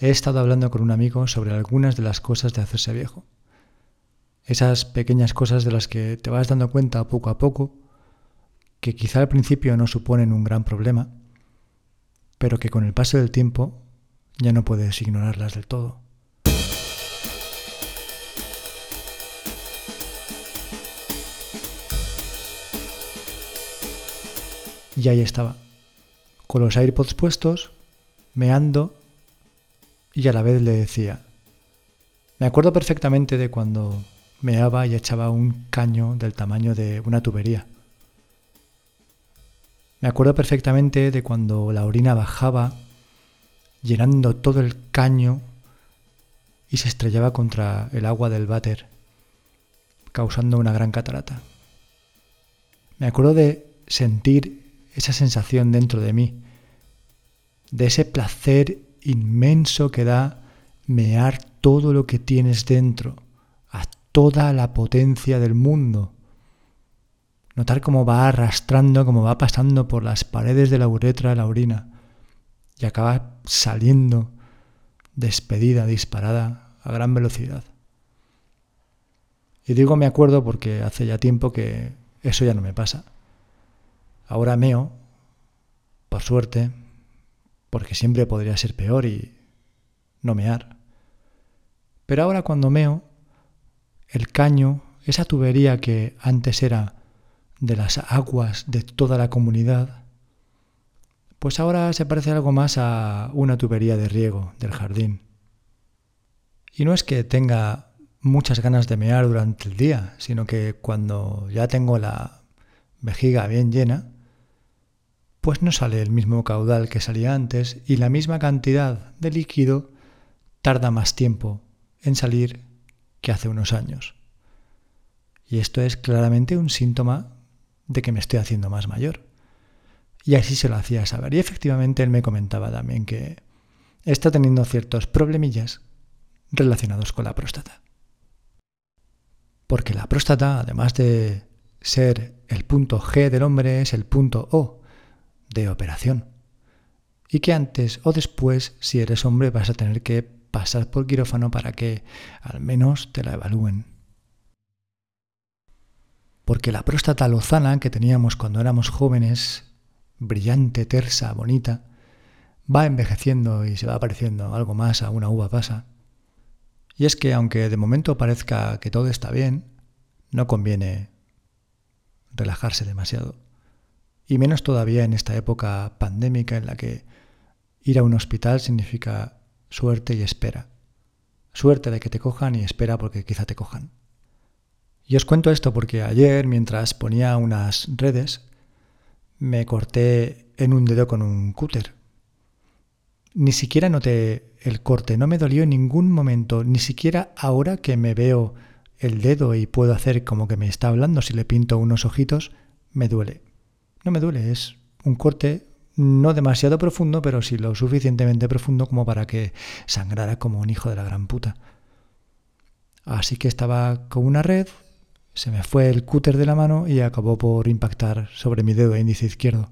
he estado hablando con un amigo sobre algunas de las cosas de hacerse viejo. Esas pequeñas cosas de las que te vas dando cuenta poco a poco, que quizá al principio no suponen un gran problema, pero que con el paso del tiempo ya no puedes ignorarlas del todo. Y ahí estaba, con los AirPods puestos, meando, y a la vez le decía, me acuerdo perfectamente de cuando meaba y echaba un caño del tamaño de una tubería. Me acuerdo perfectamente de cuando la orina bajaba, llenando todo el caño y se estrellaba contra el agua del váter, causando una gran catarata. Me acuerdo de sentir esa sensación dentro de mí, de ese placer inmenso que da mear todo lo que tienes dentro, a toda la potencia del mundo. Notar cómo va arrastrando, cómo va pasando por las paredes de la uretra la orina y acaba saliendo despedida, disparada a gran velocidad. Y digo me acuerdo porque hace ya tiempo que eso ya no me pasa. Ahora meo, por suerte, porque siempre podría ser peor y no mear. Pero ahora cuando meo, el caño, esa tubería que antes era de las aguas de toda la comunidad, pues ahora se parece algo más a una tubería de riego del jardín. Y no es que tenga muchas ganas de mear durante el día, sino que cuando ya tengo la vejiga bien llena, pues no sale el mismo caudal que salía antes y la misma cantidad de líquido tarda más tiempo en salir que hace unos años. Y esto es claramente un síntoma de que me estoy haciendo más mayor. Y así se lo hacía saber. Y efectivamente él me comentaba también que está teniendo ciertos problemillas relacionados con la próstata. Porque la próstata, además de ser el punto G del hombre, es el punto O de operación. Y que antes o después, si eres hombre, vas a tener que pasar por quirófano para que al menos te la evalúen. Porque la próstata lozana que teníamos cuando éramos jóvenes, brillante, tersa, bonita, va envejeciendo y se va pareciendo algo más a una uva pasa. Y es que aunque de momento parezca que todo está bien, no conviene relajarse demasiado y menos todavía en esta época pandémica en la que ir a un hospital significa suerte y espera. Suerte de que te cojan y espera porque quizá te cojan. Y os cuento esto porque ayer, mientras ponía unas redes, me corté en un dedo con un cúter. Ni siquiera noté el corte, no me dolió en ningún momento, ni siquiera ahora que me veo el dedo y puedo hacer como que me está hablando si le pinto unos ojitos, me duele. No me duele, es un corte no demasiado profundo, pero sí lo suficientemente profundo como para que sangrara como un hijo de la gran puta. Así que estaba con una red, se me fue el cúter de la mano y acabó por impactar sobre mi dedo índice izquierdo.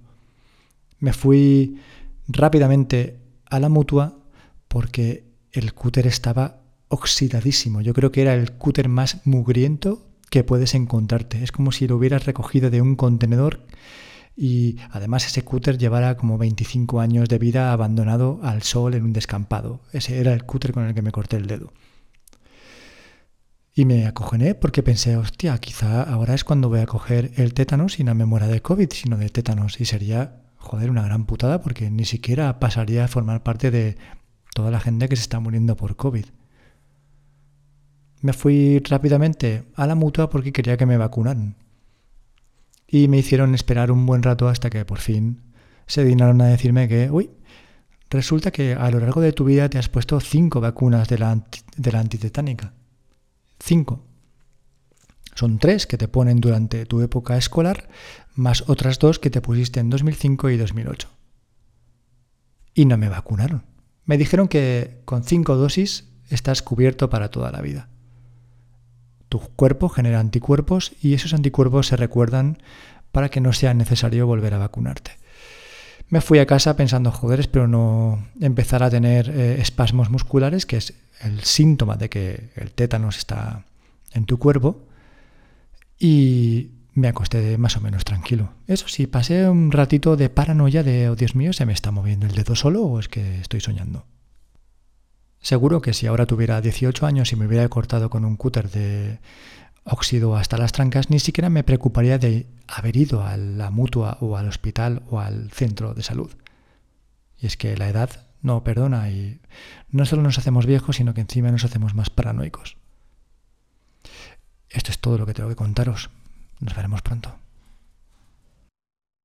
Me fui rápidamente a la mutua porque el cúter estaba oxidadísimo. Yo creo que era el cúter más mugriento que puedes encontrarte. Es como si lo hubieras recogido de un contenedor y además ese cúter llevara como 25 años de vida abandonado al sol en un descampado. Ese era el cúter con el que me corté el dedo. Y me acogené porque pensé, hostia, quizá ahora es cuando voy a coger el tétanos y no me muera de COVID, sino de tétanos. Y sería, joder, una gran putada porque ni siquiera pasaría a formar parte de toda la gente que se está muriendo por COVID. Me fui rápidamente a la mutua porque quería que me vacunaran y me hicieron esperar un buen rato hasta que por fin se dignaron a decirme que, uy, resulta que a lo largo de tu vida te has puesto cinco vacunas de la, de la antitetánica. Cinco. Son tres que te ponen durante tu época escolar, más otras dos que te pusiste en 2005 y 2008. Y no me vacunaron. Me dijeron que con cinco dosis estás cubierto para toda la vida. Tu cuerpo genera anticuerpos y esos anticuerpos se recuerdan para que no sea necesario volver a vacunarte. Me fui a casa pensando, joder, espero no empezar a tener eh, espasmos musculares, que es el síntoma de que el tétanos está en tu cuerpo. Y me acosté más o menos tranquilo. Eso sí, pasé un ratito de paranoia de, oh Dios mío, ¿se me está moviendo el dedo solo o es que estoy soñando? Seguro que si ahora tuviera 18 años y me hubiera cortado con un cúter de óxido hasta las trancas, ni siquiera me preocuparía de haber ido a la mutua o al hospital o al centro de salud. Y es que la edad no perdona y no solo nos hacemos viejos, sino que encima nos hacemos más paranoicos. Esto es todo lo que tengo que contaros. Nos veremos pronto.